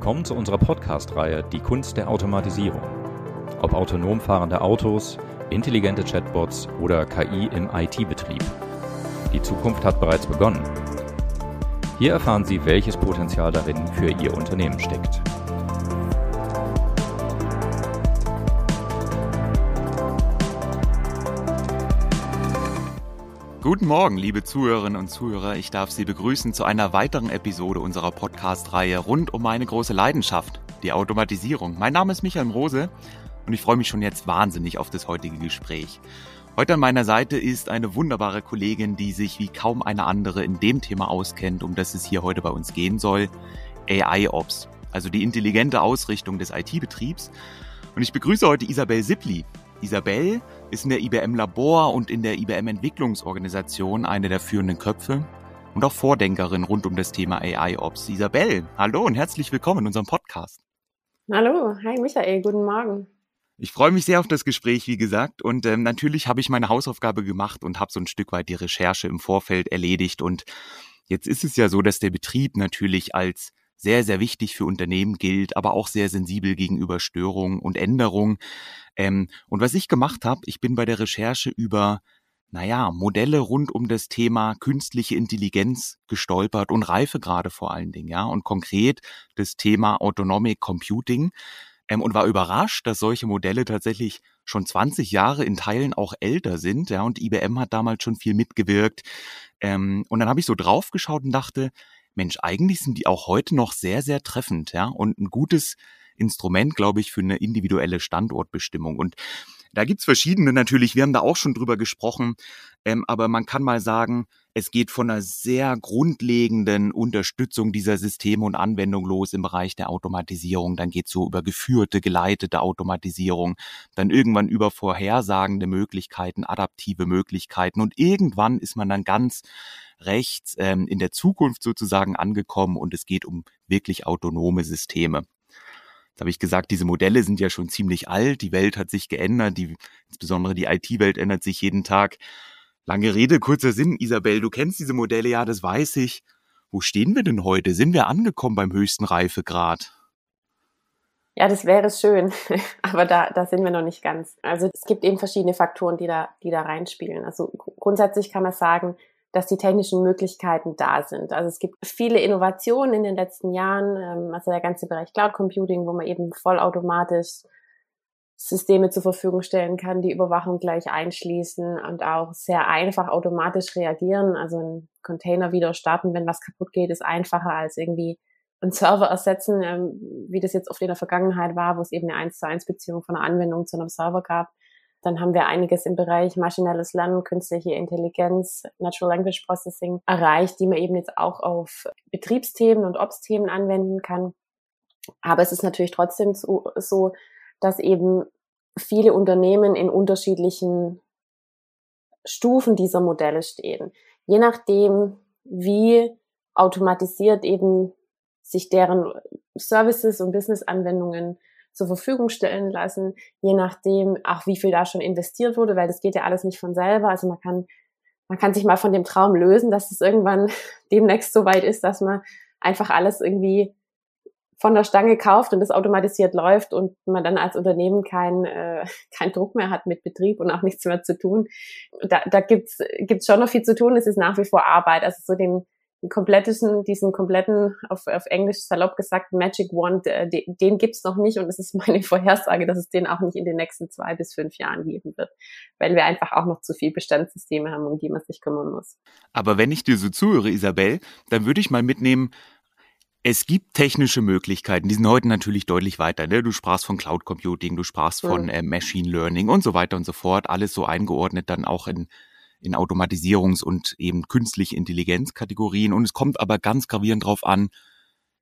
Willkommen zu unserer Podcast-Reihe Die Kunst der Automatisierung. Ob autonom fahrende Autos, intelligente Chatbots oder KI im IT-Betrieb. Die Zukunft hat bereits begonnen. Hier erfahren Sie, welches Potenzial darin für Ihr Unternehmen steckt. Guten Morgen, liebe Zuhörerinnen und Zuhörer. Ich darf Sie begrüßen zu einer weiteren Episode unserer Podcast-Reihe rund um meine große Leidenschaft, die Automatisierung. Mein Name ist Michael Rose und ich freue mich schon jetzt wahnsinnig auf das heutige Gespräch. Heute an meiner Seite ist eine wunderbare Kollegin, die sich wie kaum eine andere in dem Thema auskennt, um das es hier heute bei uns gehen soll, AI-Ops, also die intelligente Ausrichtung des IT-Betriebs. Und ich begrüße heute Isabel Sippli. Isabel ist in der IBM Labor und in der IBM Entwicklungsorganisation eine der führenden Köpfe und auch Vordenkerin rund um das Thema AI-Ops. Isabel, hallo und herzlich willkommen in unserem Podcast. Hallo, hi Michael, guten Morgen. Ich freue mich sehr auf das Gespräch, wie gesagt, und ähm, natürlich habe ich meine Hausaufgabe gemacht und habe so ein Stück weit die Recherche im Vorfeld erledigt. Und jetzt ist es ja so, dass der Betrieb natürlich als sehr, sehr wichtig für Unternehmen gilt, aber auch sehr sensibel gegenüber Störungen und Änderungen. Ähm, und was ich gemacht habe, ich bin bei der Recherche über, naja, Modelle rund um das Thema künstliche Intelligenz gestolpert und Reifegrade vor allen Dingen, ja, und konkret das Thema Autonomic Computing ähm, und war überrascht, dass solche Modelle tatsächlich schon 20 Jahre in Teilen auch älter sind, ja, und IBM hat damals schon viel mitgewirkt. Ähm, und dann habe ich so draufgeschaut und dachte, Mensch, eigentlich sind die auch heute noch sehr, sehr treffend, ja, und ein gutes Instrument, glaube ich, für eine individuelle Standortbestimmung. Und da gibt's verschiedene natürlich, wir haben da auch schon drüber gesprochen, ähm, aber man kann mal sagen, es geht von einer sehr grundlegenden Unterstützung dieser Systeme und Anwendung los im Bereich der Automatisierung. Dann geht's so über geführte, geleitete Automatisierung, dann irgendwann über vorhersagende Möglichkeiten, adaptive Möglichkeiten und irgendwann ist man dann ganz rechts ähm, in der Zukunft sozusagen angekommen und es geht um wirklich autonome Systeme. Jetzt habe ich gesagt, diese Modelle sind ja schon ziemlich alt, die Welt hat sich geändert, die, insbesondere die IT-Welt ändert sich jeden Tag. Lange Rede, kurzer Sinn, Isabel, du kennst diese Modelle, ja, das weiß ich. Wo stehen wir denn heute? Sind wir angekommen beim höchsten Reifegrad? Ja, das wäre schön, aber da, da sind wir noch nicht ganz. Also es gibt eben verschiedene Faktoren, die da, die da reinspielen. Also grundsätzlich kann man sagen, dass die technischen Möglichkeiten da sind. Also es gibt viele Innovationen in den letzten Jahren, ähm, also der ganze Bereich Cloud Computing, wo man eben vollautomatisch Systeme zur Verfügung stellen kann, die Überwachung gleich einschließen und auch sehr einfach automatisch reagieren. Also ein Container wieder starten, wenn was kaputt geht, ist einfacher als irgendwie einen Server ersetzen, ähm, wie das jetzt oft in der Vergangenheit war, wo es eben eine 1 zu 1 Beziehung von einer Anwendung zu einem Server gab. Dann haben wir einiges im Bereich maschinelles Lernen, künstliche Intelligenz, Natural Language Processing erreicht, die man eben jetzt auch auf Betriebsthemen und Ops-Themen anwenden kann. Aber es ist natürlich trotzdem so, so, dass eben viele Unternehmen in unterschiedlichen Stufen dieser Modelle stehen. Je nachdem, wie automatisiert eben sich deren Services und Business-Anwendungen zur Verfügung stellen lassen, je nachdem auch wie viel da schon investiert wurde, weil das geht ja alles nicht von selber. Also man kann, man kann sich mal von dem Traum lösen, dass es irgendwann demnächst so weit ist, dass man einfach alles irgendwie von der Stange kauft und das automatisiert läuft und man dann als Unternehmen keinen äh, kein Druck mehr hat mit Betrieb und auch nichts mehr zu tun. Da, da gibt's gibt's schon noch viel zu tun. Es ist nach wie vor Arbeit. Also so den kompletten, diesen kompletten, auf, auf Englisch salopp gesagt, Magic Wand, äh, den, den gibt's noch nicht und es ist meine Vorhersage, dass es den auch nicht in den nächsten zwei bis fünf Jahren geben wird, weil wir einfach auch noch zu viel Bestandssysteme haben, um die man sich kümmern muss. Aber wenn ich dir so zuhöre, Isabel, dann würde ich mal mitnehmen, es gibt technische Möglichkeiten, die sind heute natürlich deutlich weiter. Ne? Du sprachst von Cloud Computing, du sprachst von äh, Machine Learning und so weiter und so fort. Alles so eingeordnet dann auch in in Automatisierungs- und eben künstliche Intelligenzkategorien. Und es kommt aber ganz gravierend drauf an,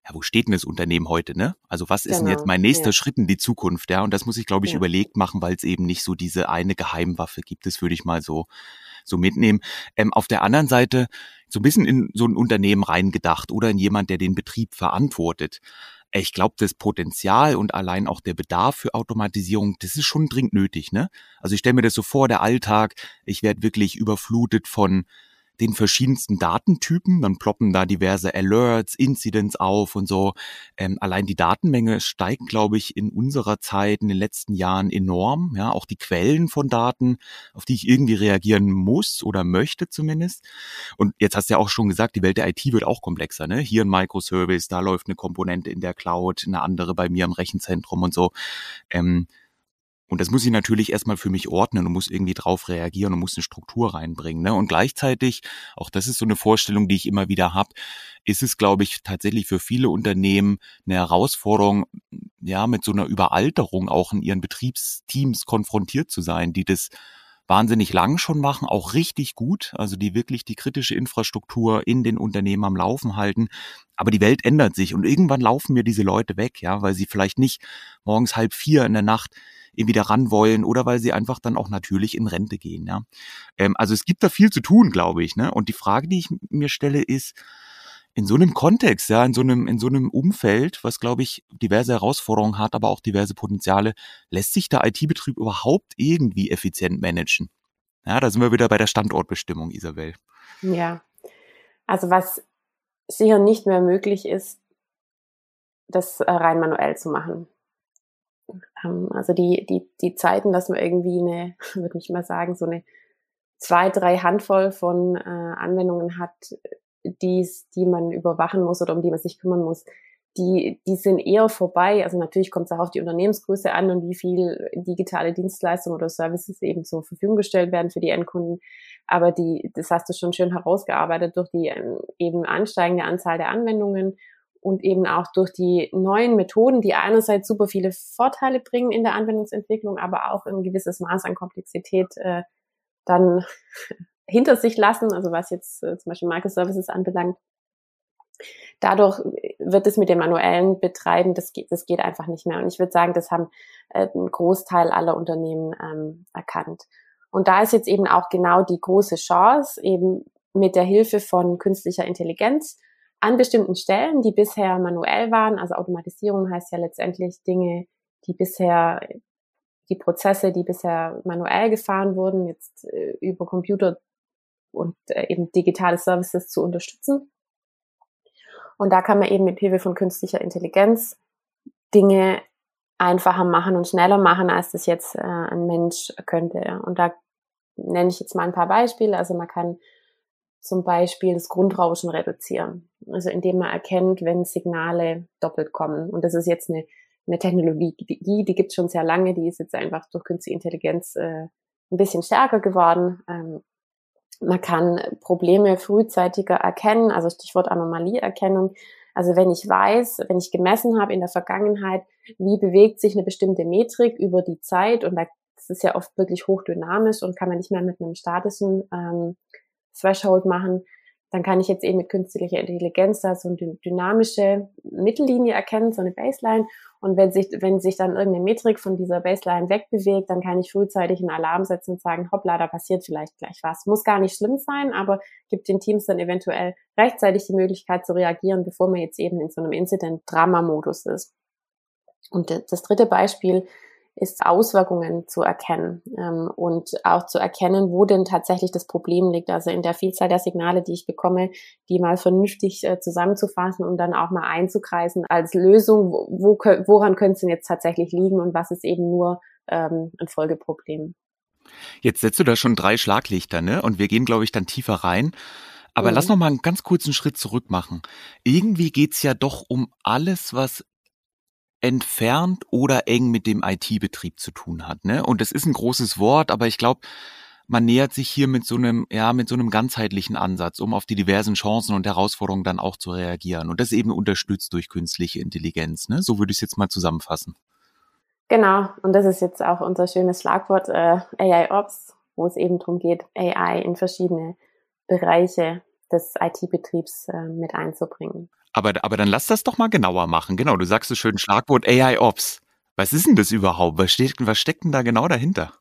ja, wo steht denn das Unternehmen heute, ne? Also was ist genau, denn jetzt genau, mein nächster ja. Schritt in die Zukunft, ja? Und das muss ich, glaube ich, ja. überlegt machen, weil es eben nicht so diese eine Geheimwaffe gibt. Das würde ich mal so, so mitnehmen. Ähm, auf der anderen Seite so ein bisschen in so ein Unternehmen reingedacht oder in jemand, der den Betrieb verantwortet ich glaube, das Potenzial und allein auch der Bedarf für Automatisierung, das ist schon dringend nötig. Ne? Also ich stelle mir das so vor, der Alltag, ich werde wirklich überflutet von den verschiedensten Datentypen. Dann ploppen da diverse Alerts, Incidents auf und so. Ähm, allein die Datenmenge steigt, glaube ich, in unserer Zeit, in den letzten Jahren enorm. Ja, auch die Quellen von Daten, auf die ich irgendwie reagieren muss oder möchte zumindest. Und jetzt hast du ja auch schon gesagt, die Welt der IT wird auch komplexer. Ne? Hier ein Microservice, da läuft eine Komponente in der Cloud, eine andere bei mir im Rechenzentrum und so. Ähm, und das muss ich natürlich erstmal für mich ordnen und muss irgendwie drauf reagieren und muss eine Struktur reinbringen. Ne? Und gleichzeitig, auch das ist so eine Vorstellung, die ich immer wieder habe, ist es, glaube ich, tatsächlich für viele Unternehmen eine Herausforderung, ja, mit so einer Überalterung auch in ihren Betriebsteams konfrontiert zu sein, die das wahnsinnig lang schon machen, auch richtig gut, also die wirklich die kritische Infrastruktur in den Unternehmen am Laufen halten. Aber die Welt ändert sich und irgendwann laufen mir diese Leute weg, ja, weil sie vielleicht nicht morgens halb vier in der Nacht irgendwie daran wollen oder weil sie einfach dann auch natürlich in Rente gehen. Ja? Ähm, also es gibt da viel zu tun, glaube ich. Ne? Und die Frage, die ich mir stelle, ist, in so einem Kontext, ja, in so einem, in so einem Umfeld, was, glaube ich, diverse Herausforderungen hat, aber auch diverse Potenziale, lässt sich der IT-Betrieb überhaupt irgendwie effizient managen? Ja, da sind wir wieder bei der Standortbestimmung, Isabel. Ja. Also was sicher nicht mehr möglich ist, das äh, rein manuell zu machen. Ähm, also die, die, die Zeiten, dass man irgendwie eine, würde ich mal sagen, so eine zwei, drei Handvoll von äh, Anwendungen hat, die's, die man überwachen muss oder um die man sich kümmern muss, die, die sind eher vorbei. Also natürlich kommt es auch auf die Unternehmensgröße an und wie viel digitale Dienstleistungen oder Services eben zur Verfügung gestellt werden für die Endkunden. Aber die, das hast du schon schön herausgearbeitet durch die ähm, eben ansteigende Anzahl der Anwendungen und eben auch durch die neuen Methoden, die einerseits super viele Vorteile bringen in der Anwendungsentwicklung, aber auch ein gewisses Maß an Komplexität äh, dann hinter sich lassen, also was jetzt äh, zum Beispiel Microservices anbelangt. Dadurch wird es mit dem manuellen Betreiben, das geht, das geht einfach nicht mehr. Und ich würde sagen, das haben äh, ein Großteil aller Unternehmen ähm, erkannt. Und da ist jetzt eben auch genau die große Chance, eben mit der Hilfe von künstlicher Intelligenz an bestimmten Stellen, die bisher manuell waren, also Automatisierung heißt ja letztendlich Dinge, die bisher, die Prozesse, die bisher manuell gefahren wurden, jetzt äh, über Computer und äh, eben digitale Services zu unterstützen. Und da kann man eben mit Hilfe von künstlicher Intelligenz Dinge einfacher machen und schneller machen, als das jetzt äh, ein Mensch könnte. Und da nenne ich jetzt mal ein paar Beispiele. Also man kann zum Beispiel das Grundrauschen reduzieren. Also indem man erkennt, wenn Signale doppelt kommen. Und das ist jetzt eine, eine Technologie, die, die gibt es schon sehr lange, die ist jetzt einfach durch künstliche Intelligenz äh, ein bisschen stärker geworden. Ähm, man kann Probleme frühzeitiger erkennen, also Stichwort Anomalieerkennung. Also wenn ich weiß, wenn ich gemessen habe in der Vergangenheit, wie bewegt sich eine bestimmte Metrik über die Zeit und da, das ist ja oft wirklich hochdynamisch und kann man nicht mehr mit einem statischen ähm, Threshold machen, dann kann ich jetzt eben mit künstlicher Intelligenz da so eine dynamische Mittellinie erkennen, so eine Baseline. Und wenn sich, wenn sich dann irgendeine Metrik von dieser Baseline wegbewegt, dann kann ich frühzeitig einen Alarm setzen und sagen, hoppla, da passiert vielleicht gleich was. Muss gar nicht schlimm sein, aber gibt den Teams dann eventuell rechtzeitig die Möglichkeit zu reagieren, bevor man jetzt eben in so einem Incident-Drama-Modus ist. Und das dritte Beispiel ist Auswirkungen zu erkennen ähm, und auch zu erkennen, wo denn tatsächlich das Problem liegt. Also in der Vielzahl der Signale, die ich bekomme, die mal vernünftig äh, zusammenzufassen und dann auch mal einzukreisen als Lösung, wo, wo, woran könnte es denn jetzt tatsächlich liegen und was ist eben nur ähm, ein Folgeproblem. Jetzt setzt du da schon drei Schlaglichter, ne? Und wir gehen, glaube ich, dann tiefer rein. Aber mhm. lass noch mal einen ganz kurzen Schritt zurück machen. Irgendwie geht's ja doch um alles, was entfernt oder eng mit dem IT-Betrieb zu tun hat. Ne? Und das ist ein großes Wort, aber ich glaube, man nähert sich hier mit so einem, ja, mit so einem ganzheitlichen Ansatz, um auf die diversen Chancen und Herausforderungen dann auch zu reagieren. Und das eben unterstützt durch künstliche Intelligenz. Ne? So würde ich es jetzt mal zusammenfassen. Genau, und das ist jetzt auch unser schönes Schlagwort äh, AI Ops, wo es eben darum geht, AI in verschiedene Bereiche des IT-Betriebs äh, mit einzubringen. Aber, aber dann lass das doch mal genauer machen. Genau, du sagst so schön Schlagwort AI Ops. Was ist denn das überhaupt? Was, steht, was steckt denn da genau dahinter?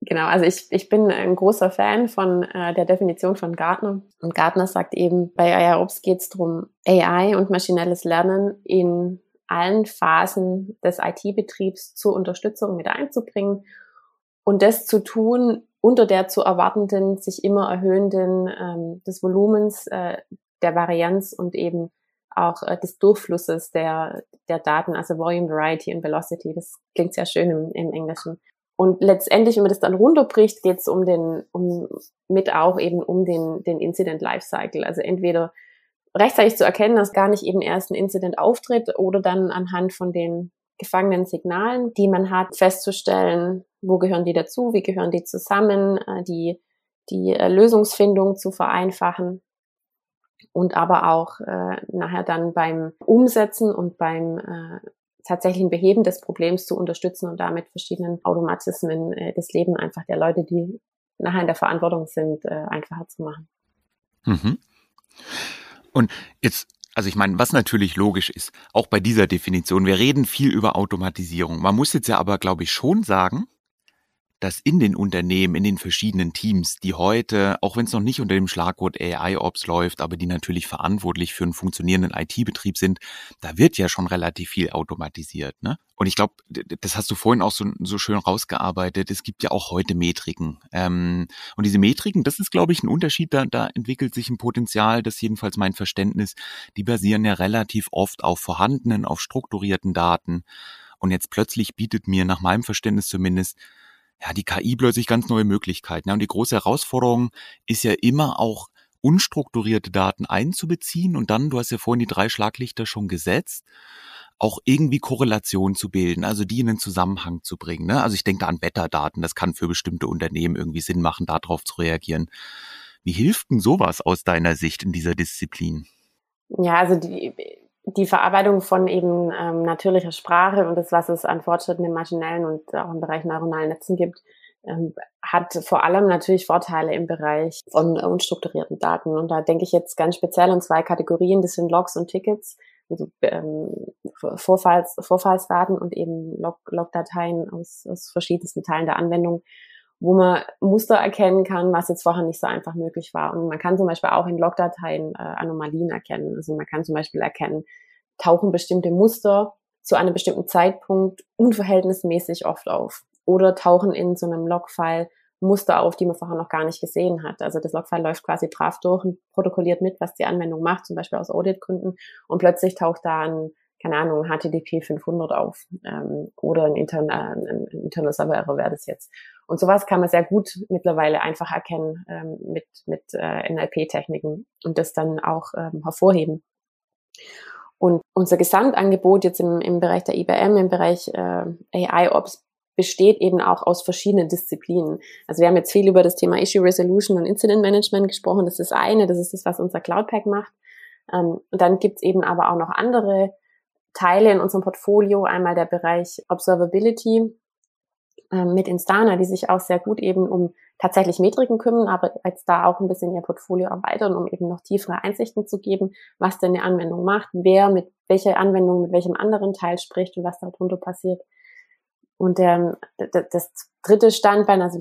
Genau, also ich, ich bin ein großer Fan von äh, der Definition von Gartner. Und Gartner sagt eben, bei AI Ops geht es darum, AI und maschinelles Lernen in allen Phasen des IT-Betriebs zur Unterstützung mit einzubringen und das zu tun unter der zu erwartenden, sich immer erhöhenden ähm, des Volumens, äh, der Varianz und eben auch äh, des Durchflusses der, der Daten, also Volume, Variety und Velocity. Das klingt sehr schön im, im Englischen. Und letztendlich, wenn man das dann runterbricht, geht es um den, um mit auch eben um den, den Incident Lifecycle. Also entweder rechtzeitig zu erkennen, dass gar nicht eben erst ein Incident auftritt oder dann anhand von den gefangenen Signalen, die man hat, festzustellen, wo gehören die dazu, wie gehören die zusammen, äh, die, die äh, Lösungsfindung zu vereinfachen und aber auch äh, nachher dann beim Umsetzen und beim äh, tatsächlichen Beheben des Problems zu unterstützen und damit verschiedenen Automatismen äh, das Leben einfach der Leute, die nachher in der Verantwortung sind, äh, einfacher zu machen. Mhm. Und jetzt also ich meine, was natürlich logisch ist, auch bei dieser Definition, wir reden viel über Automatisierung. Man muss jetzt ja aber, glaube ich, schon sagen, dass in den Unternehmen, in den verschiedenen Teams, die heute, auch wenn es noch nicht unter dem Schlagwort AI-Ops läuft, aber die natürlich verantwortlich für einen funktionierenden IT-Betrieb sind, da wird ja schon relativ viel automatisiert. Ne? Und ich glaube, das hast du vorhin auch so, so schön rausgearbeitet, es gibt ja auch heute Metriken. Ähm, und diese Metriken, das ist, glaube ich, ein Unterschied, da, da entwickelt sich ein Potenzial, das jedenfalls mein Verständnis, die basieren ja relativ oft auf vorhandenen, auf strukturierten Daten. Und jetzt plötzlich bietet mir nach meinem Verständnis zumindest ja, die KI plötzlich ganz neue Möglichkeiten. Ja, und die große Herausforderung ist ja immer auch unstrukturierte Daten einzubeziehen und dann, du hast ja vorhin die drei Schlaglichter schon gesetzt, auch irgendwie Korrelation zu bilden, also die in einen Zusammenhang zu bringen. Ne? Also ich denke da an Wetterdaten, das kann für bestimmte Unternehmen irgendwie Sinn machen, darauf zu reagieren. Wie hilft denn sowas aus deiner Sicht in dieser Disziplin? Ja, also die, die Verarbeitung von eben ähm, natürlicher Sprache und das, was es an Fortschritten im maschinellen und auch im Bereich neuronalen Netzen gibt, ähm, hat vor allem natürlich Vorteile im Bereich von unstrukturierten Daten. Und da denke ich jetzt ganz speziell an zwei Kategorien, das sind Logs und Tickets, also ähm, Vorfalls, Vorfallsdaten und eben Log, Logdateien aus, aus verschiedensten Teilen der Anwendung, wo man Muster erkennen kann, was jetzt vorher nicht so einfach möglich war. Und man kann zum Beispiel auch in Logdateien äh, Anomalien erkennen. Also man kann zum Beispiel erkennen, tauchen bestimmte Muster zu einem bestimmten Zeitpunkt unverhältnismäßig oft auf. Oder tauchen in so einem Logfile Muster auf, die man vorher noch gar nicht gesehen hat. Also das Logfile läuft quasi brav durch und protokolliert mit, was die Anwendung macht, zum Beispiel aus Auditgründen. Und plötzlich taucht da ein keine Ahnung, HTTP 500 auf ähm, oder ein, intern, äh, ein Internal Server Error wäre das jetzt. Und sowas kann man sehr gut mittlerweile einfach erkennen ähm, mit, mit äh, NLP-Techniken und das dann auch ähm, hervorheben. Und unser Gesamtangebot jetzt im, im Bereich der IBM, im Bereich äh, AI-Ops besteht eben auch aus verschiedenen Disziplinen. Also wir haben jetzt viel über das Thema Issue Resolution und Incident Management gesprochen. Das ist eine, das ist das, was unser Cloud Pack macht. Ähm, und dann gibt's eben aber auch noch andere Teile in unserem Portfolio. Einmal der Bereich Observability mit Instana, die sich auch sehr gut eben um tatsächlich Metriken kümmern, aber jetzt da auch ein bisschen ihr Portfolio erweitern, um eben noch tiefere Einsichten zu geben, was denn eine Anwendung macht, wer mit welcher Anwendung mit welchem anderen Teil spricht und was darunter passiert. Und der, das dritte Standbein, also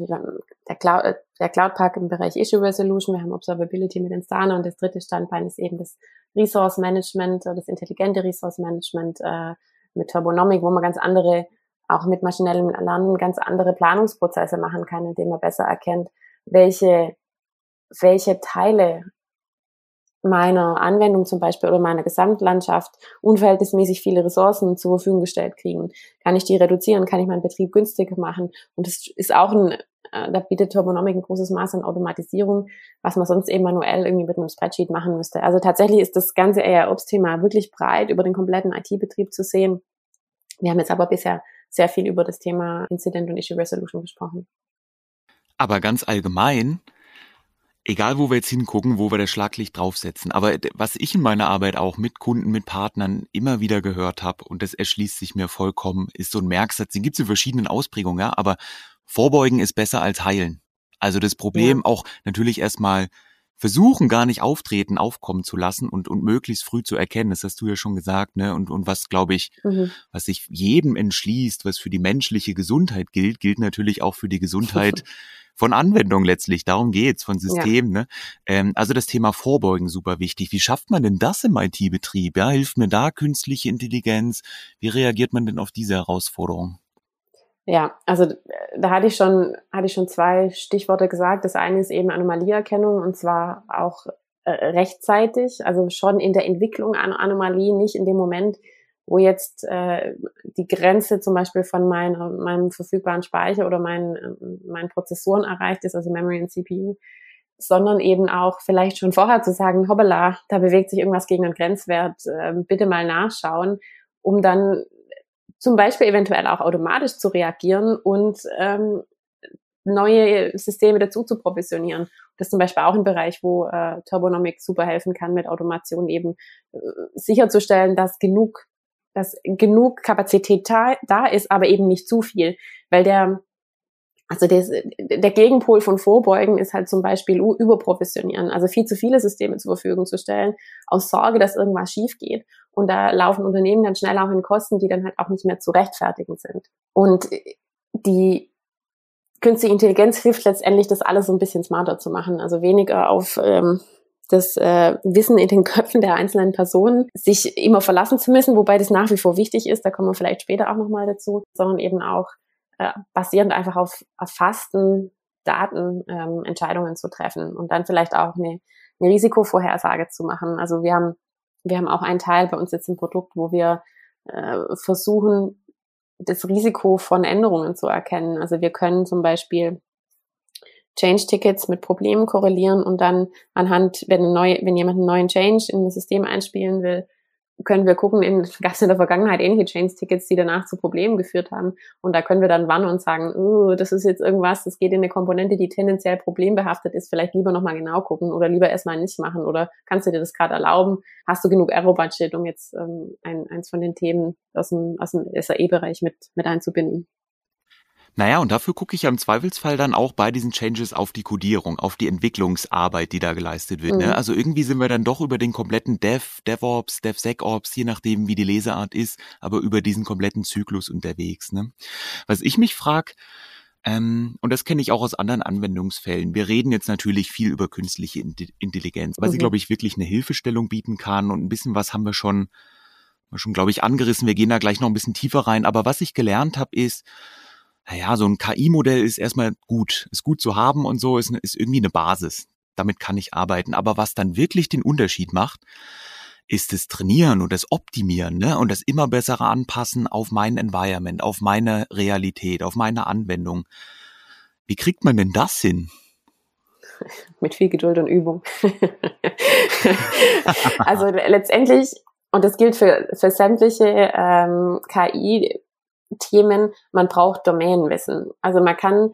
der Cloud, der Cloud Park im Bereich Issue Resolution, wir haben Observability mit Instana und das dritte Standbein ist eben das Resource Management, das intelligente Resource Management äh, mit Turbonomic, wo man ganz andere, auch mit maschinellem Lernen, ganz andere Planungsprozesse machen kann, indem man besser erkennt, welche, welche Teile meiner Anwendung zum Beispiel oder meiner Gesamtlandschaft unverhältnismäßig viele Ressourcen zur Verfügung gestellt kriegen. Kann ich die reduzieren? Kann ich meinen Betrieb günstiger machen? Und das ist auch ein, äh, da bietet Turbonomic ein großes Maß an Automatisierung, was man sonst eben manuell irgendwie mit einem Spreadsheet machen müsste. Also tatsächlich ist das ganze AI-Ops-Thema wirklich breit über den kompletten IT-Betrieb zu sehen. Wir haben jetzt aber bisher sehr viel über das Thema Incident und Issue Resolution gesprochen. Aber ganz allgemein egal wo wir jetzt hingucken, wo wir das Schlaglicht draufsetzen. Aber was ich in meiner Arbeit auch mit Kunden, mit Partnern immer wieder gehört habe, und das erschließt sich mir vollkommen, ist so ein Merksatz, den gibt es in verschiedenen Ausprägungen, ja, aber vorbeugen ist besser als heilen. Also das Problem ja. auch natürlich erstmal versuchen, gar nicht auftreten, aufkommen zu lassen und, und möglichst früh zu erkennen. Das hast du ja schon gesagt, ne? Und, und was, glaube ich, mhm. was sich jedem entschließt, was für die menschliche Gesundheit gilt, gilt natürlich auch für die Gesundheit von Anwendung letztlich. Darum geht's, von Systemen. Ja. Ne? Ähm, also das Thema Vorbeugen super wichtig. Wie schafft man denn das im IT-Betrieb? Ja, hilft mir da künstliche Intelligenz? Wie reagiert man denn auf diese Herausforderung? Ja, also äh, da hatte ich schon, hatte ich schon zwei Stichworte gesagt. Das eine ist eben Anomalieerkennung und zwar auch äh, rechtzeitig, also schon in der Entwicklung an Anomalien, nicht in dem Moment, wo jetzt äh, die Grenze zum Beispiel von mein, meinem verfügbaren Speicher oder meinen, äh, meinen Prozessoren erreicht ist, also Memory und CPU, sondern eben auch vielleicht schon vorher zu sagen, hoppala, da bewegt sich irgendwas gegen einen Grenzwert, äh, bitte mal nachschauen, um dann zum Beispiel eventuell auch automatisch zu reagieren und ähm, neue Systeme dazu zu provisionieren. Das ist zum Beispiel auch ein Bereich, wo äh, Turbonomic super helfen kann, mit Automation eben äh, sicherzustellen, dass genug, dass genug Kapazität da, da ist, aber eben nicht zu viel, weil der also des, der Gegenpol von Vorbeugen ist halt zum Beispiel überprovisionieren, also viel zu viele Systeme zur Verfügung zu stellen, aus Sorge, dass irgendwas schief geht. Und da laufen Unternehmen dann schnell auch in Kosten, die dann halt auch nicht mehr zu rechtfertigen sind. Und die künstliche Intelligenz hilft letztendlich, das alles so ein bisschen smarter zu machen, also weniger auf ähm, das äh, Wissen in den Köpfen der einzelnen Personen, sich immer verlassen zu müssen, wobei das nach wie vor wichtig ist, da kommen wir vielleicht später auch nochmal dazu, sondern eben auch äh, basierend einfach auf erfassten Daten ähm, Entscheidungen zu treffen und dann vielleicht auch eine, eine Risikovorhersage zu machen. Also wir haben, wir haben auch einen Teil bei uns jetzt im Produkt, wo wir äh, versuchen, das Risiko von Änderungen zu erkennen. Also wir können zum Beispiel Change-Tickets mit Problemen korrelieren und dann anhand, wenn, neu, wenn jemand einen neuen Change in das System einspielen will, können wir gucken, in, gab es in der Vergangenheit ähnliche Chains-Tickets, die danach zu Problemen geführt haben. Und da können wir dann warnen und sagen, oh, das ist jetzt irgendwas, das geht in eine Komponente, die tendenziell problembehaftet ist, vielleicht lieber nochmal genau gucken oder lieber erstmal nicht machen oder kannst du dir das gerade erlauben? Hast du genug Aero-Budget, um jetzt ähm, ein, eins von den Themen aus dem, aus dem SAE-Bereich mit, mit einzubinden? Naja, und dafür gucke ich ja im Zweifelsfall dann auch bei diesen Changes auf die Codierung, auf die Entwicklungsarbeit, die da geleistet wird. Ne? Mhm. Ne? Also irgendwie sind wir dann doch über den kompletten Dev, DevOps, DevSecOps, je nachdem, wie die Leseart ist, aber über diesen kompletten Zyklus unterwegs. Ne? Was ich mich frage, ähm, und das kenne ich auch aus anderen Anwendungsfällen. Wir reden jetzt natürlich viel über künstliche Intelligenz, weil mhm. sie, glaube ich, wirklich eine Hilfestellung bieten kann und ein bisschen was haben wir schon, schon, glaube ich, angerissen. Wir gehen da gleich noch ein bisschen tiefer rein. Aber was ich gelernt habe, ist, naja, so ein KI-Modell ist erstmal gut, ist gut zu haben und so, ist, ist irgendwie eine Basis. Damit kann ich arbeiten. Aber was dann wirklich den Unterschied macht, ist das Trainieren und das Optimieren ne? und das immer bessere Anpassen auf mein Environment, auf meine Realität, auf meine Anwendung. Wie kriegt man denn das hin? Mit viel Geduld und Übung. also letztendlich, und das gilt für, für sämtliche ähm, KI, Themen, man braucht Domänenwissen. Also man kann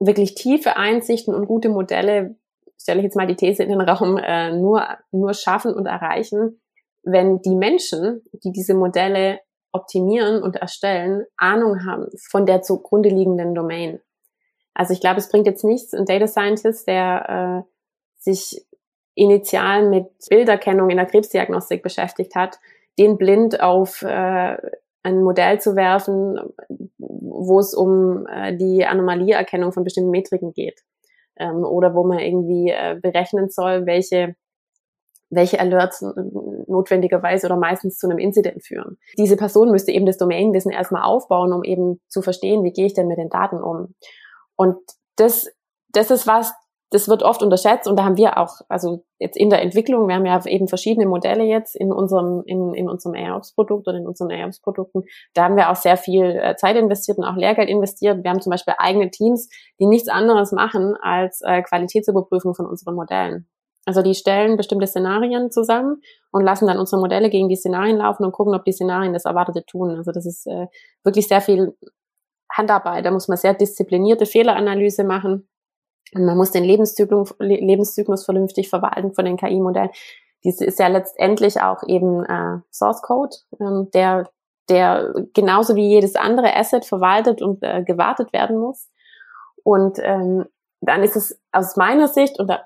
wirklich tiefe Einsichten und gute Modelle, stelle ich jetzt mal die These in den Raum, äh, nur, nur schaffen und erreichen, wenn die Menschen, die diese Modelle optimieren und erstellen, Ahnung haben von der zugrunde liegenden Domain. Also ich glaube, es bringt jetzt nichts, ein Data Scientist, der äh, sich initial mit Bilderkennung in der Krebsdiagnostik beschäftigt hat, den blind auf äh, ein Modell zu werfen, wo es um äh, die Anomalieerkennung von bestimmten Metriken geht. Ähm, oder wo man irgendwie äh, berechnen soll, welche welche Alerts notwendigerweise oder meistens zu einem Incident führen. Diese Person müsste eben das Domainwissen erstmal aufbauen, um eben zu verstehen, wie gehe ich denn mit den Daten um. Und das, das ist was, das wird oft unterschätzt und da haben wir auch, also jetzt in der Entwicklung, wir haben ja eben verschiedene Modelle jetzt in unserem, in, in unserem AIOps-Produkt oder in unseren AIOps-Produkten. Da haben wir auch sehr viel äh, Zeit investiert und auch Lehrgeld investiert. Wir haben zum Beispiel eigene Teams, die nichts anderes machen, als äh, Qualitätsüberprüfung von unseren Modellen. Also die stellen bestimmte Szenarien zusammen und lassen dann unsere Modelle gegen die Szenarien laufen und gucken, ob die Szenarien das Erwartete tun. Also das ist äh, wirklich sehr viel Handarbeit. Da muss man sehr disziplinierte Fehleranalyse machen und man muss den Lebenszyklus, Lebenszyklus vernünftig verwalten von den KI-Modellen. Dies ist ja letztendlich auch eben äh, Source Code, ähm, der, der genauso wie jedes andere Asset verwaltet und äh, gewartet werden muss. Und ähm, dann ist es aus meiner Sicht, und da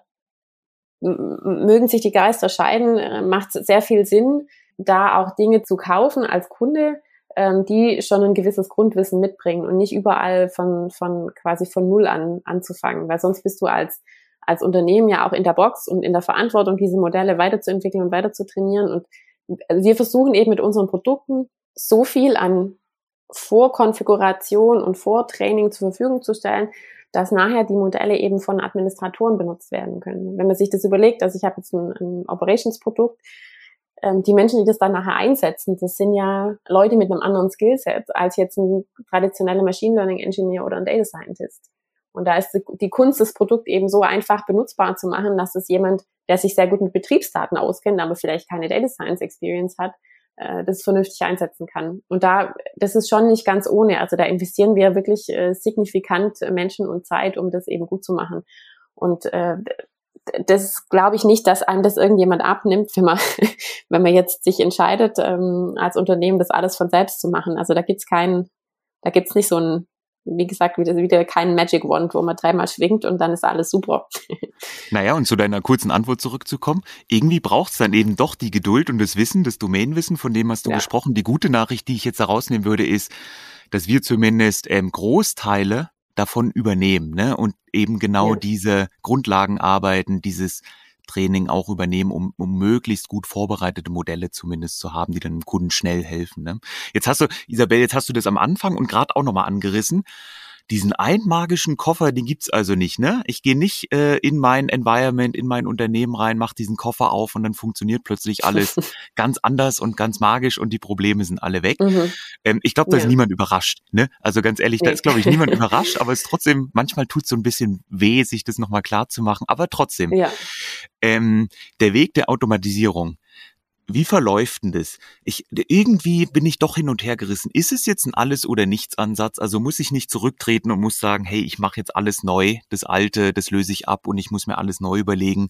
mögen sich die Geister scheiden, äh, macht es sehr viel Sinn, da auch Dinge zu kaufen als Kunde, ähm, die schon ein gewisses Grundwissen mitbringen und nicht überall von, von quasi von Null an anzufangen, weil sonst bist du als als Unternehmen ja auch in der Box und in der Verantwortung, diese Modelle weiterzuentwickeln und weiter zu trainieren. Und wir versuchen eben mit unseren Produkten so viel an Vorkonfiguration und Vortraining zur Verfügung zu stellen, dass nachher die Modelle eben von Administratoren benutzt werden können. Wenn man sich das überlegt, also ich habe jetzt ein, ein Operations-Produkt, ähm, die Menschen, die das dann nachher einsetzen, das sind ja Leute mit einem anderen Skillset als jetzt ein traditioneller Machine Learning Engineer oder ein Data Scientist. Und da ist die Kunst, das Produkt eben so einfach benutzbar zu machen, dass es jemand, der sich sehr gut mit Betriebsdaten auskennt, aber vielleicht keine Data Science Experience hat, äh, das vernünftig einsetzen kann. Und da, das ist schon nicht ganz ohne. Also da investieren wir wirklich äh, signifikant Menschen und Zeit, um das eben gut zu machen. Und äh, das glaube ich nicht, dass einem das irgendjemand abnimmt, wenn man, wenn man jetzt sich entscheidet, ähm, als Unternehmen das alles von selbst zu machen. Also da gibt's keinen, da gibt's nicht so ein wie gesagt, wieder, wieder kein Magic Wand, wo man dreimal schwingt und dann ist alles super. Naja, und zu deiner kurzen Antwort zurückzukommen, irgendwie braucht es dann eben doch die Geduld und das Wissen, das Domänenwissen, von dem hast du ja. gesprochen. Die gute Nachricht, die ich jetzt herausnehmen würde, ist, dass wir zumindest ähm, Großteile davon übernehmen ne? und eben genau ja. diese Grundlagenarbeiten, dieses Training auch übernehmen, um, um möglichst gut vorbereitete Modelle zumindest zu haben, die dann dem Kunden schnell helfen. Ne? Jetzt hast du, Isabel, jetzt hast du das am Anfang und gerade auch nochmal angerissen. Diesen einmagischen Koffer, den gibt's also nicht, ne? Ich gehe nicht äh, in mein Environment, in mein Unternehmen rein, mache diesen Koffer auf und dann funktioniert plötzlich alles ganz anders und ganz magisch und die Probleme sind alle weg. Mhm. Ähm, ich glaube, da ja. ist niemand überrascht, ne? Also ganz ehrlich, da ist, glaube ich, niemand überrascht, aber es ist trotzdem, manchmal tut so ein bisschen weh, sich das nochmal klar zu machen. Aber trotzdem, ja. ähm, der Weg der Automatisierung, wie verläuft denn das? Ich, irgendwie bin ich doch hin und her gerissen. Ist es jetzt ein Alles- oder Nichts-Ansatz? Also muss ich nicht zurücktreten und muss sagen, hey, ich mache jetzt alles neu, das Alte, das löse ich ab und ich muss mir alles neu überlegen?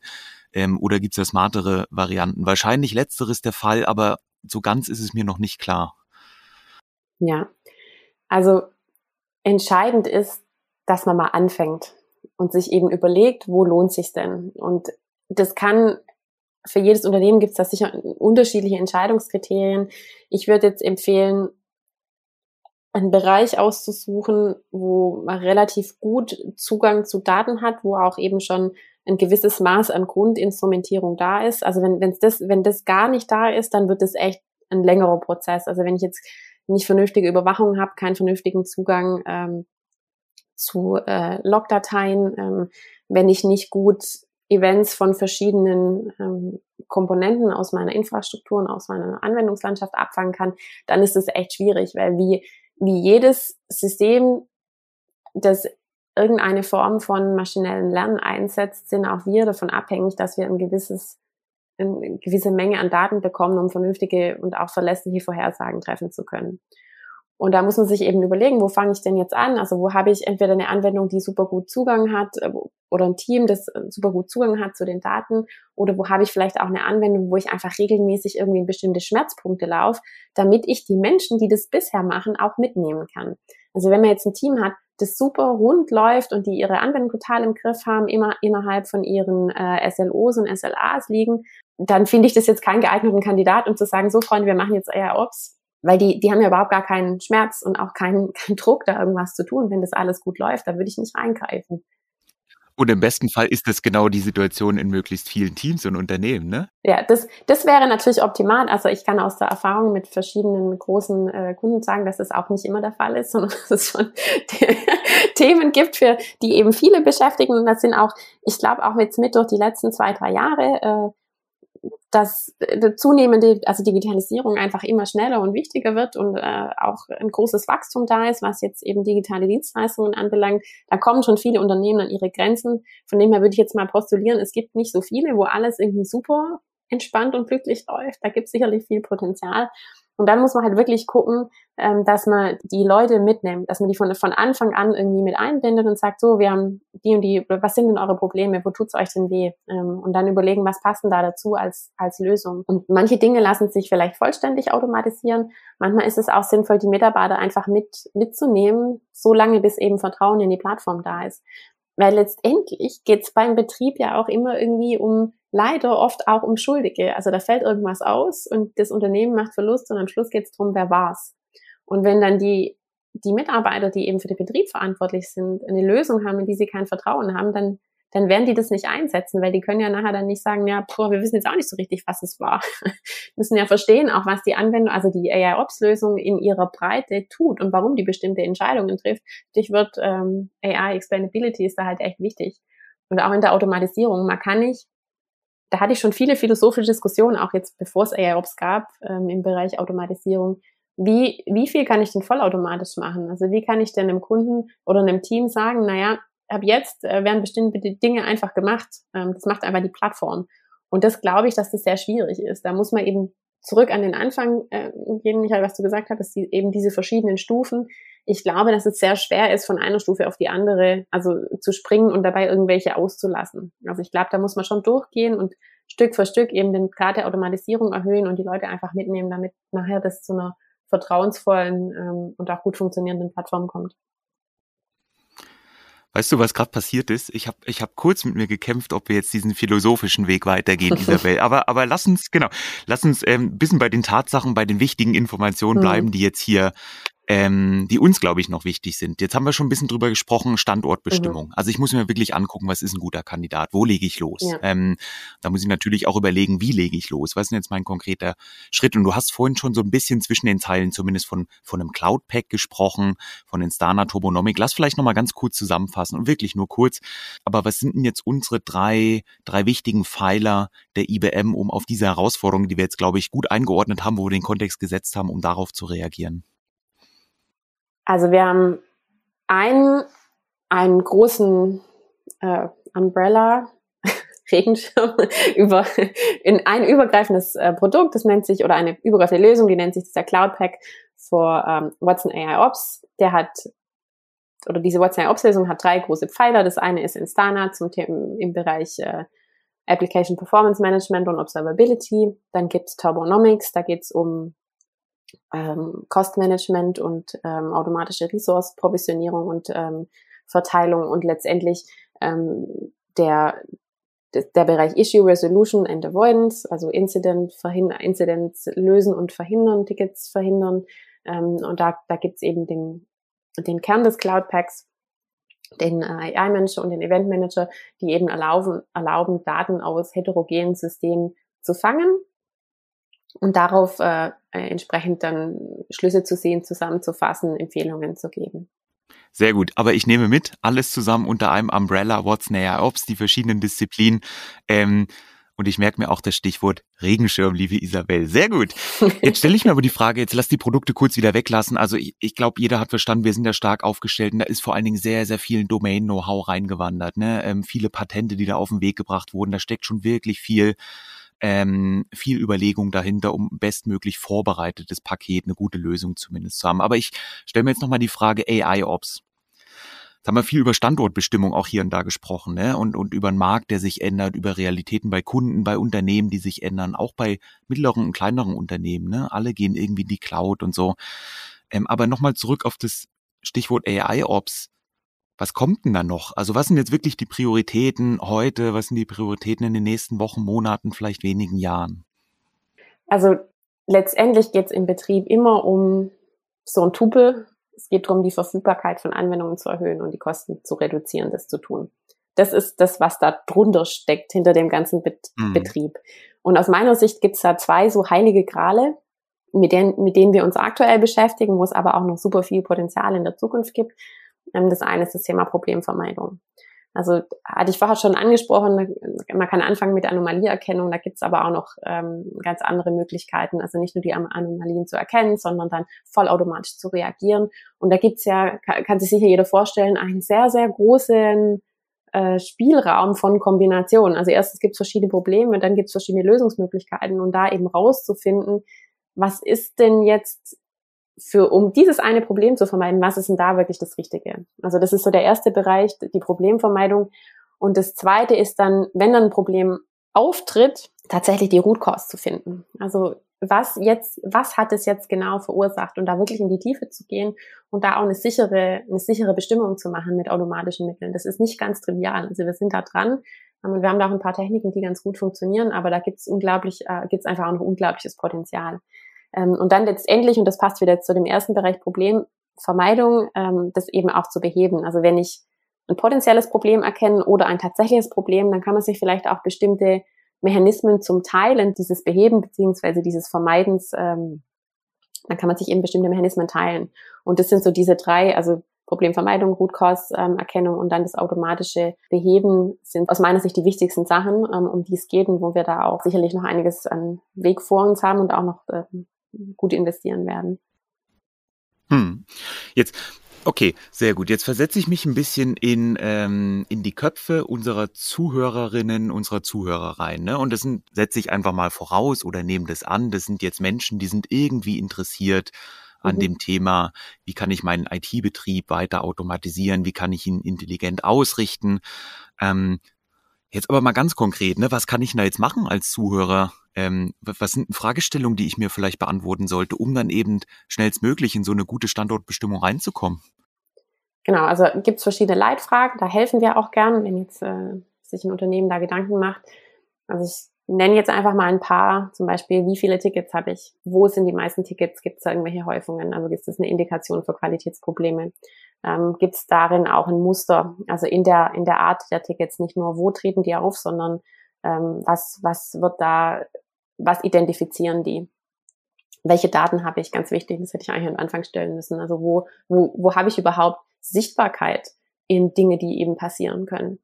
Ähm, oder gibt es da smartere Varianten? Wahrscheinlich letzteres der Fall, aber so ganz ist es mir noch nicht klar. Ja, also entscheidend ist, dass man mal anfängt und sich eben überlegt, wo lohnt sich denn? Und das kann für jedes Unternehmen gibt es da sicher unterschiedliche Entscheidungskriterien. Ich würde jetzt empfehlen, einen Bereich auszusuchen, wo man relativ gut Zugang zu Daten hat, wo auch eben schon ein gewisses Maß an Grundinstrumentierung da ist. Also wenn, wenn's das, wenn das gar nicht da ist, dann wird es echt ein längerer Prozess. Also wenn ich jetzt nicht vernünftige Überwachung habe, keinen vernünftigen Zugang ähm, zu äh, Logdateien, ähm, wenn ich nicht gut Events von verschiedenen ähm, Komponenten aus meiner Infrastruktur und aus meiner Anwendungslandschaft abfangen kann, dann ist es echt schwierig, weil wie, wie jedes System, das irgendeine Form von maschinellen Lernen einsetzt, sind auch wir davon abhängig, dass wir ein gewisses eine gewisse Menge an Daten bekommen, um vernünftige und auch verlässliche Vorhersagen treffen zu können. Und da muss man sich eben überlegen, wo fange ich denn jetzt an? Also wo habe ich entweder eine Anwendung, die super gut Zugang hat äh, oder ein Team, das äh, super gut Zugang hat zu den Daten oder wo habe ich vielleicht auch eine Anwendung, wo ich einfach regelmäßig irgendwie in bestimmte Schmerzpunkte laufe, damit ich die Menschen, die das bisher machen, auch mitnehmen kann. Also wenn man jetzt ein Team hat, das super rund läuft und die ihre Anwendung total im Griff haben, immer innerhalb von ihren äh, SLOs und SLAs liegen, dann finde ich das jetzt keinen geeigneten Kandidat, um zu sagen, so Freunde, wir machen jetzt eher Ops, weil die, die haben ja überhaupt gar keinen Schmerz und auch keinen, keinen Druck, da irgendwas zu tun. Wenn das alles gut läuft, da würde ich nicht eingreifen. Und im besten Fall ist das genau die Situation in möglichst vielen Teams und Unternehmen, ne? Ja, das, das wäre natürlich optimal. Also ich kann aus der Erfahrung mit verschiedenen großen äh, Kunden sagen, dass es auch nicht immer der Fall ist, sondern dass es schon Themen gibt, für die eben viele beschäftigen. Und das sind auch, ich glaube auch jetzt mit durch die letzten zwei, drei Jahre, äh, dass äh, zunehmende, also Digitalisierung einfach immer schneller und wichtiger wird und äh, auch ein großes Wachstum da ist, was jetzt eben digitale Dienstleistungen anbelangt. Da kommen schon viele Unternehmen an ihre Grenzen. Von dem her würde ich jetzt mal postulieren, es gibt nicht so viele, wo alles irgendwie super entspannt und glücklich läuft. Da gibt es sicherlich viel Potenzial. Und dann muss man halt wirklich gucken, ähm, dass man die Leute mitnimmt, dass man die von, von Anfang an irgendwie mit einbindet und sagt, so, wir haben die und die, was sind denn eure Probleme, wo tut's euch denn weh? Ähm, und dann überlegen, was passt denn da dazu als, als Lösung. Und manche Dinge lassen sich vielleicht vollständig automatisieren. Manchmal ist es auch sinnvoll, die Mitarbeiter einfach mit, mitzunehmen, so lange bis eben Vertrauen in die Plattform da ist. Weil letztendlich geht's beim Betrieb ja auch immer irgendwie um leider oft auch um Schuldige. Also da fällt irgendwas aus und das Unternehmen macht Verlust und am Schluss geht es darum, wer war's. Und wenn dann die, die Mitarbeiter, die eben für den Betrieb verantwortlich sind, eine Lösung haben, in die sie kein Vertrauen haben, dann, dann werden die das nicht einsetzen, weil die können ja nachher dann nicht sagen, ja, boah, wir wissen jetzt auch nicht so richtig, was es war. müssen ja verstehen, auch was die Anwendung, also die AI-Ops-Lösung in ihrer Breite tut und warum die bestimmte Entscheidungen trifft. Stichwort ähm, AI-Explainability ist da halt echt wichtig. Und auch in der Automatisierung. Man kann nicht da hatte ich schon viele philosophische Diskussionen, auch jetzt bevor es AI-Ops gab, ähm, im Bereich Automatisierung. Wie, wie viel kann ich denn vollautomatisch machen? Also wie kann ich denn einem Kunden oder einem Team sagen, naja, ab jetzt äh, werden bestimmte Dinge einfach gemacht. Ähm, das macht einfach die Plattform. Und das glaube ich, dass das sehr schwierig ist. Da muss man eben zurück an den Anfang äh, gehen, Michael, was du gesagt hast, die, eben diese verschiedenen Stufen. Ich glaube, dass es sehr schwer ist, von einer Stufe auf die andere, also zu springen und dabei irgendwelche auszulassen. Also ich glaube, da muss man schon durchgehen und Stück für Stück eben den Grad der Automatisierung erhöhen und die Leute einfach mitnehmen, damit nachher das zu einer vertrauensvollen ähm, und auch gut funktionierenden Plattform kommt. Weißt du, was gerade passiert ist? Ich habe ich hab kurz mit mir gekämpft, ob wir jetzt diesen philosophischen Weg weitergehen, Isabel. Aber, aber lass uns, genau, lass uns ähm, ein bisschen bei den Tatsachen, bei den wichtigen Informationen mhm. bleiben, die jetzt hier ähm, die uns, glaube ich, noch wichtig sind. Jetzt haben wir schon ein bisschen drüber gesprochen, Standortbestimmung. Mhm. Also ich muss mir wirklich angucken, was ist ein guter Kandidat, wo lege ich los? Ja. Ähm, da muss ich natürlich auch überlegen, wie lege ich los? Was ist denn jetzt mein konkreter Schritt? Und du hast vorhin schon so ein bisschen zwischen den Zeilen zumindest von, von einem Cloud-Pack gesprochen, von den Stana Turbonomic. Lass vielleicht nochmal ganz kurz zusammenfassen und wirklich nur kurz. Aber was sind denn jetzt unsere drei, drei wichtigen Pfeiler der IBM, um auf diese Herausforderungen, die wir jetzt, glaube ich, gut eingeordnet haben, wo wir den Kontext gesetzt haben, um darauf zu reagieren? Also wir haben einen, einen großen äh, Umbrella, Regenschirm über in ein übergreifendes äh, Produkt, das nennt sich, oder eine übergreifende Lösung, die nennt sich dieser Cloud Pack für ähm, Watson AI Ops. Der hat, oder diese Watson AI Ops Lösung hat drei große Pfeiler. Das eine ist Instana zum Thema im Bereich äh, Application Performance Management und Observability. Dann gibt's Turbonomics, da geht's um ähm, Cost Management und ähm, automatische Resource-Provisionierung und ähm, Verteilung und letztendlich ähm, der, der Bereich Issue Resolution and Avoidance, also Incident, verhindern, Incidents lösen und verhindern, Tickets verhindern. Ähm, und da, da gibt's eben den, den Kern des Cloud Packs, den äh, AI-Manager und den Event Manager, die eben erlauben, erlauben, Daten aus heterogenen Systemen zu fangen und darauf äh, entsprechend dann Schlüsse zu sehen, zusammenzufassen, Empfehlungen zu geben. Sehr gut, aber ich nehme mit, alles zusammen unter einem Umbrella, What's Näher Ops, die verschiedenen Disziplinen. Ähm, und ich merke mir auch das Stichwort Regenschirm, liebe Isabel. Sehr gut. Jetzt stelle ich mir aber die Frage, jetzt lass die Produkte kurz wieder weglassen. Also ich, ich glaube, jeder hat verstanden, wir sind da stark aufgestellt und da ist vor allen Dingen sehr, sehr viel Domain-Know-how reingewandert. Ne? Ähm, viele Patente, die da auf den Weg gebracht wurden, da steckt schon wirklich viel ähm, viel Überlegung dahinter, um bestmöglich vorbereitetes Paket, eine gute Lösung zumindest zu haben. Aber ich stelle mir jetzt nochmal die Frage AI-Ops. Jetzt haben wir viel über Standortbestimmung auch hier und da gesprochen, ne? Und, und über einen Markt, der sich ändert, über Realitäten bei Kunden, bei Unternehmen, die sich ändern, auch bei mittleren und kleineren Unternehmen, ne? Alle gehen irgendwie in die Cloud und so. Ähm, aber nochmal zurück auf das Stichwort AI-Ops was kommt denn da noch? Also was sind jetzt wirklich die Prioritäten heute? Was sind die Prioritäten in den nächsten Wochen, Monaten, vielleicht wenigen Jahren? Also letztendlich geht es im Betrieb immer um so ein Tupel. Es geht darum, die Verfügbarkeit von Anwendungen zu erhöhen und die Kosten zu reduzieren, das zu tun. Das ist das, was da drunter steckt, hinter dem ganzen Bet mhm. Betrieb. Und aus meiner Sicht gibt es da zwei so heilige Grale, mit denen, mit denen wir uns aktuell beschäftigen, wo es aber auch noch super viel Potenzial in der Zukunft gibt. Ähm, das eine ist das Thema Problemvermeidung. Also hatte ich vorher schon angesprochen, man kann anfangen mit Anomalieerkennung, da gibt es aber auch noch ähm, ganz andere Möglichkeiten, also nicht nur die Anomalien zu erkennen, sondern dann vollautomatisch zu reagieren. Und da gibt's ja, kann, kann sich sicher jeder vorstellen, einen sehr, sehr großen äh, Spielraum von Kombinationen. Also erstens gibt es verschiedene Probleme, dann gibt es verschiedene Lösungsmöglichkeiten und da eben rauszufinden, was ist denn jetzt für, um dieses eine Problem zu vermeiden, was ist denn da wirklich das Richtige? Also das ist so der erste Bereich, die Problemvermeidung. Und das zweite ist dann, wenn dann ein Problem auftritt, tatsächlich die Root Cause zu finden. Also was jetzt, was hat es jetzt genau verursacht und da wirklich in die Tiefe zu gehen und da auch eine sichere, eine sichere Bestimmung zu machen mit automatischen Mitteln. Das ist nicht ganz trivial. Also wir sind da dran und wir haben da auch ein paar Techniken, die ganz gut funktionieren, aber da gibt es unglaublich, äh, gibt einfach auch noch unglaubliches Potenzial. Ähm, und dann letztendlich, und das passt wieder zu dem ersten Bereich Problemvermeidung, ähm, das eben auch zu beheben. Also wenn ich ein potenzielles Problem erkennen oder ein tatsächliches Problem, dann kann man sich vielleicht auch bestimmte Mechanismen zum Teilen dieses Beheben beziehungsweise dieses Vermeidens, ähm, dann kann man sich eben bestimmte Mechanismen teilen. Und das sind so diese drei, also Problemvermeidung, Root Cause ähm, Erkennung und dann das automatische Beheben sind aus meiner Sicht die wichtigsten Sachen, ähm, um die es geht und wo wir da auch sicherlich noch einiges an Weg vor uns haben und auch noch ähm, gut investieren werden. Hm. Jetzt Okay, sehr gut. Jetzt versetze ich mich ein bisschen in, ähm, in die Köpfe unserer Zuhörerinnen, unserer Zuhörer rein. Ne? Und das sind, setze ich einfach mal voraus oder nehme das an. Das sind jetzt Menschen, die sind irgendwie interessiert an mhm. dem Thema, wie kann ich meinen IT-Betrieb weiter automatisieren, wie kann ich ihn intelligent ausrichten. Ähm, jetzt aber mal ganz konkret, ne, was kann ich da jetzt machen als Zuhörer? Ähm, was sind Fragestellungen, die ich mir vielleicht beantworten sollte, um dann eben schnellstmöglich in so eine gute Standortbestimmung reinzukommen? Genau, also gibt es verschiedene Leitfragen, da helfen wir auch gern, wenn jetzt äh, sich ein Unternehmen da Gedanken macht. Also ich nenne jetzt einfach mal ein paar, zum Beispiel, wie viele Tickets habe ich? Wo sind die meisten Tickets? Gibt es da irgendwelche Häufungen? Also ist das eine Indikation für Qualitätsprobleme? Ähm, Gibt es darin auch ein Muster? Also in der, in der Art der Tickets, nicht nur wo treten die auf, sondern ähm, was, was wird da, was identifizieren die? Welche Daten habe ich? Ganz wichtig, das hätte ich eigentlich am Anfang stellen müssen. Also wo, wo, wo habe ich überhaupt Sichtbarkeit in Dinge, die eben passieren können?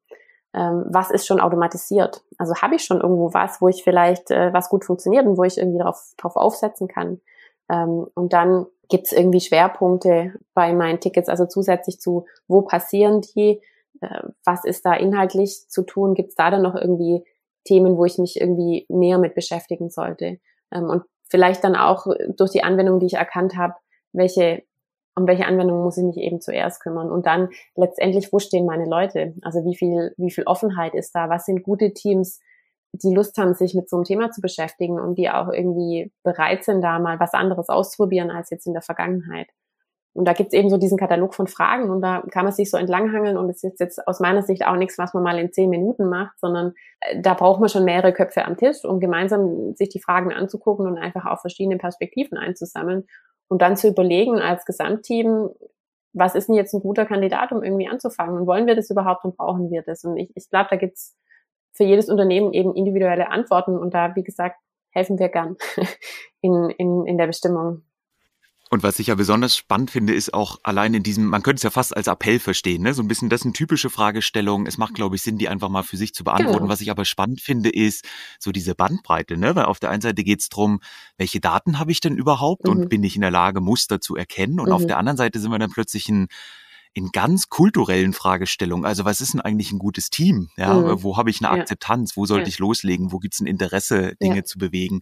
ähm, was ist schon automatisiert? Also habe ich schon irgendwo was, wo ich vielleicht äh, was gut funktioniert und wo ich irgendwie drauf, drauf aufsetzen kann. Ähm, und dann gibt es irgendwie Schwerpunkte bei meinen Tickets, also zusätzlich zu, wo passieren die, äh, was ist da inhaltlich zu tun, gibt es da dann noch irgendwie Themen, wo ich mich irgendwie näher mit beschäftigen sollte. Ähm, und vielleicht dann auch durch die Anwendung, die ich erkannt habe, welche um welche Anwendung muss ich mich eben zuerst kümmern und dann letztendlich, wo stehen meine Leute? Also wie viel, wie viel Offenheit ist da? Was sind gute Teams, die Lust haben, sich mit so einem Thema zu beschäftigen und die auch irgendwie bereit sind, da mal was anderes auszuprobieren als jetzt in der Vergangenheit? Und da gibt's eben so diesen Katalog von Fragen und da kann man sich so entlanghangeln und es ist jetzt aus meiner Sicht auch nichts, was man mal in zehn Minuten macht, sondern äh, da braucht man schon mehrere Köpfe am Tisch, um gemeinsam sich die Fragen anzugucken und einfach auch verschiedene Perspektiven einzusammeln und dann zu überlegen als Gesamtteam, was ist denn jetzt ein guter Kandidat, um irgendwie anzufangen? Und wollen wir das überhaupt und brauchen wir das? Und ich, ich glaube, da gibt's für jedes Unternehmen eben individuelle Antworten und da, wie gesagt, helfen wir gern in, in, in der Bestimmung. Und was ich ja besonders spannend finde, ist auch allein in diesem, man könnte es ja fast als Appell verstehen, ne? So ein bisschen, das sind typische Fragestellungen. Es macht, glaube ich, Sinn, die einfach mal für sich zu beantworten. Genau. Was ich aber spannend finde, ist so diese Bandbreite, ne? Weil auf der einen Seite geht es darum, welche Daten habe ich denn überhaupt mhm. und bin ich in der Lage, Muster zu erkennen? Und mhm. auf der anderen Seite sind wir dann plötzlich ein in ganz kulturellen Fragestellungen. Also was ist denn eigentlich ein gutes Team? Ja, mhm. wo habe ich eine Akzeptanz? Wo sollte ja. ich loslegen? Wo gibt es ein Interesse, Dinge ja. zu bewegen?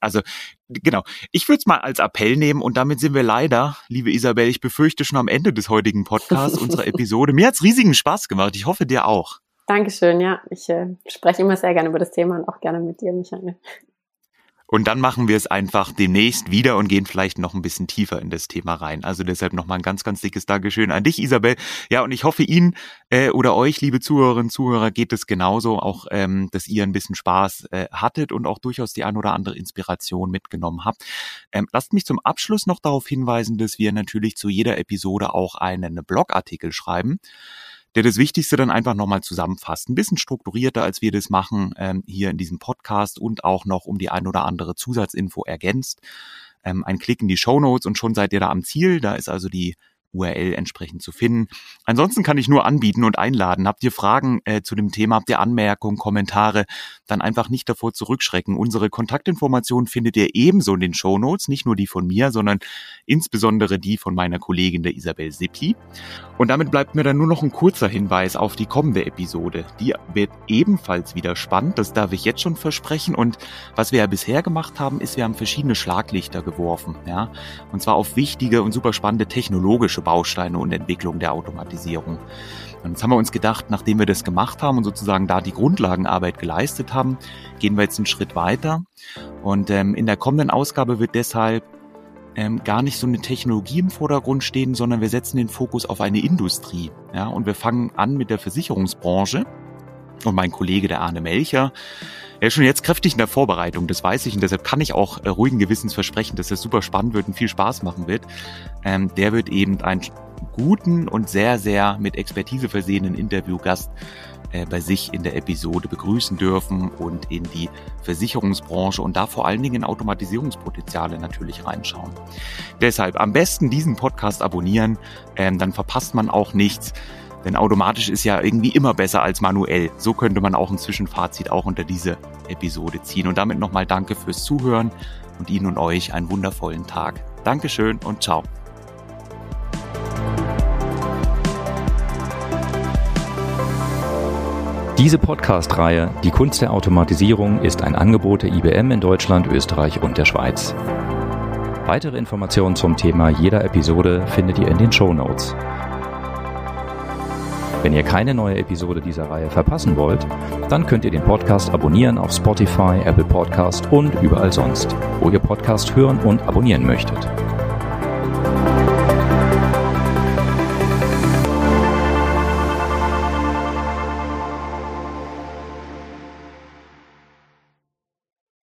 Also genau. Ich würde es mal als Appell nehmen und damit sind wir leider, liebe Isabel, ich befürchte schon am Ende des heutigen Podcasts unserer Episode. Mir hat's riesigen Spaß gemacht. Ich hoffe dir auch. Dankeschön, ja. Ich äh, spreche immer sehr gerne über das Thema und auch gerne mit dir, Michael. Und dann machen wir es einfach demnächst wieder und gehen vielleicht noch ein bisschen tiefer in das Thema rein. Also deshalb nochmal ein ganz, ganz dickes Dankeschön an dich, Isabel. Ja, und ich hoffe Ihnen äh, oder euch, liebe Zuhörerinnen, Zuhörer, geht es genauso, auch ähm, dass ihr ein bisschen Spaß äh, hattet und auch durchaus die ein oder andere Inspiration mitgenommen habt. Ähm, lasst mich zum Abschluss noch darauf hinweisen, dass wir natürlich zu jeder Episode auch einen Blogartikel schreiben der das Wichtigste dann einfach nochmal zusammenfasst. Ein bisschen strukturierter, als wir das machen ähm, hier in diesem Podcast und auch noch um die ein oder andere Zusatzinfo ergänzt. Ähm, ein Klick in die Show Notes und schon seid ihr da am Ziel. Da ist also die URL entsprechend zu finden. Ansonsten kann ich nur anbieten und einladen. Habt ihr Fragen äh, zu dem Thema, habt ihr Anmerkungen, Kommentare, dann einfach nicht davor zurückschrecken. Unsere Kontaktinformationen findet ihr ebenso in den Show nicht nur die von mir, sondern insbesondere die von meiner Kollegin der Isabel Sippi. Und damit bleibt mir dann nur noch ein kurzer Hinweis auf die kommende Episode. Die wird ebenfalls wieder spannend, das darf ich jetzt schon versprechen. Und was wir ja bisher gemacht haben, ist, wir haben verschiedene Schlaglichter geworfen, ja. Und zwar auf wichtige und super spannende technologische Bausteine und Entwicklung der Automatisierung. Und jetzt haben wir uns gedacht, nachdem wir das gemacht haben und sozusagen da die Grundlagenarbeit geleistet haben, gehen wir jetzt einen Schritt weiter. Und ähm, in der kommenden Ausgabe wird deshalb ähm, gar nicht so eine Technologie im Vordergrund stehen, sondern wir setzen den Fokus auf eine Industrie. Ja, und wir fangen an mit der Versicherungsbranche. Und mein Kollege, der Arne Melcher, er ist schon jetzt kräftig in der Vorbereitung, das weiß ich. Und deshalb kann ich auch äh, ruhigen Gewissens versprechen, dass es super spannend wird und viel Spaß machen wird. Ähm, der wird eben ein guten und sehr, sehr mit Expertise versehenen Interviewgast äh, bei sich in der Episode begrüßen dürfen und in die Versicherungsbranche und da vor allen Dingen Automatisierungspotenziale natürlich reinschauen. Deshalb am besten diesen Podcast abonnieren, ähm, dann verpasst man auch nichts. Denn automatisch ist ja irgendwie immer besser als manuell. So könnte man auch ein Zwischenfazit auch unter diese Episode ziehen. Und damit nochmal danke fürs Zuhören und Ihnen und euch einen wundervollen Tag. Dankeschön und ciao. Diese Podcast-Reihe Die Kunst der Automatisierung ist ein Angebot der IBM in Deutschland, Österreich und der Schweiz. Weitere Informationen zum Thema jeder Episode findet ihr in den Show Notes. Wenn ihr keine neue Episode dieser Reihe verpassen wollt, dann könnt ihr den Podcast abonnieren auf Spotify, Apple Podcast und überall sonst, wo ihr Podcast hören und abonnieren möchtet.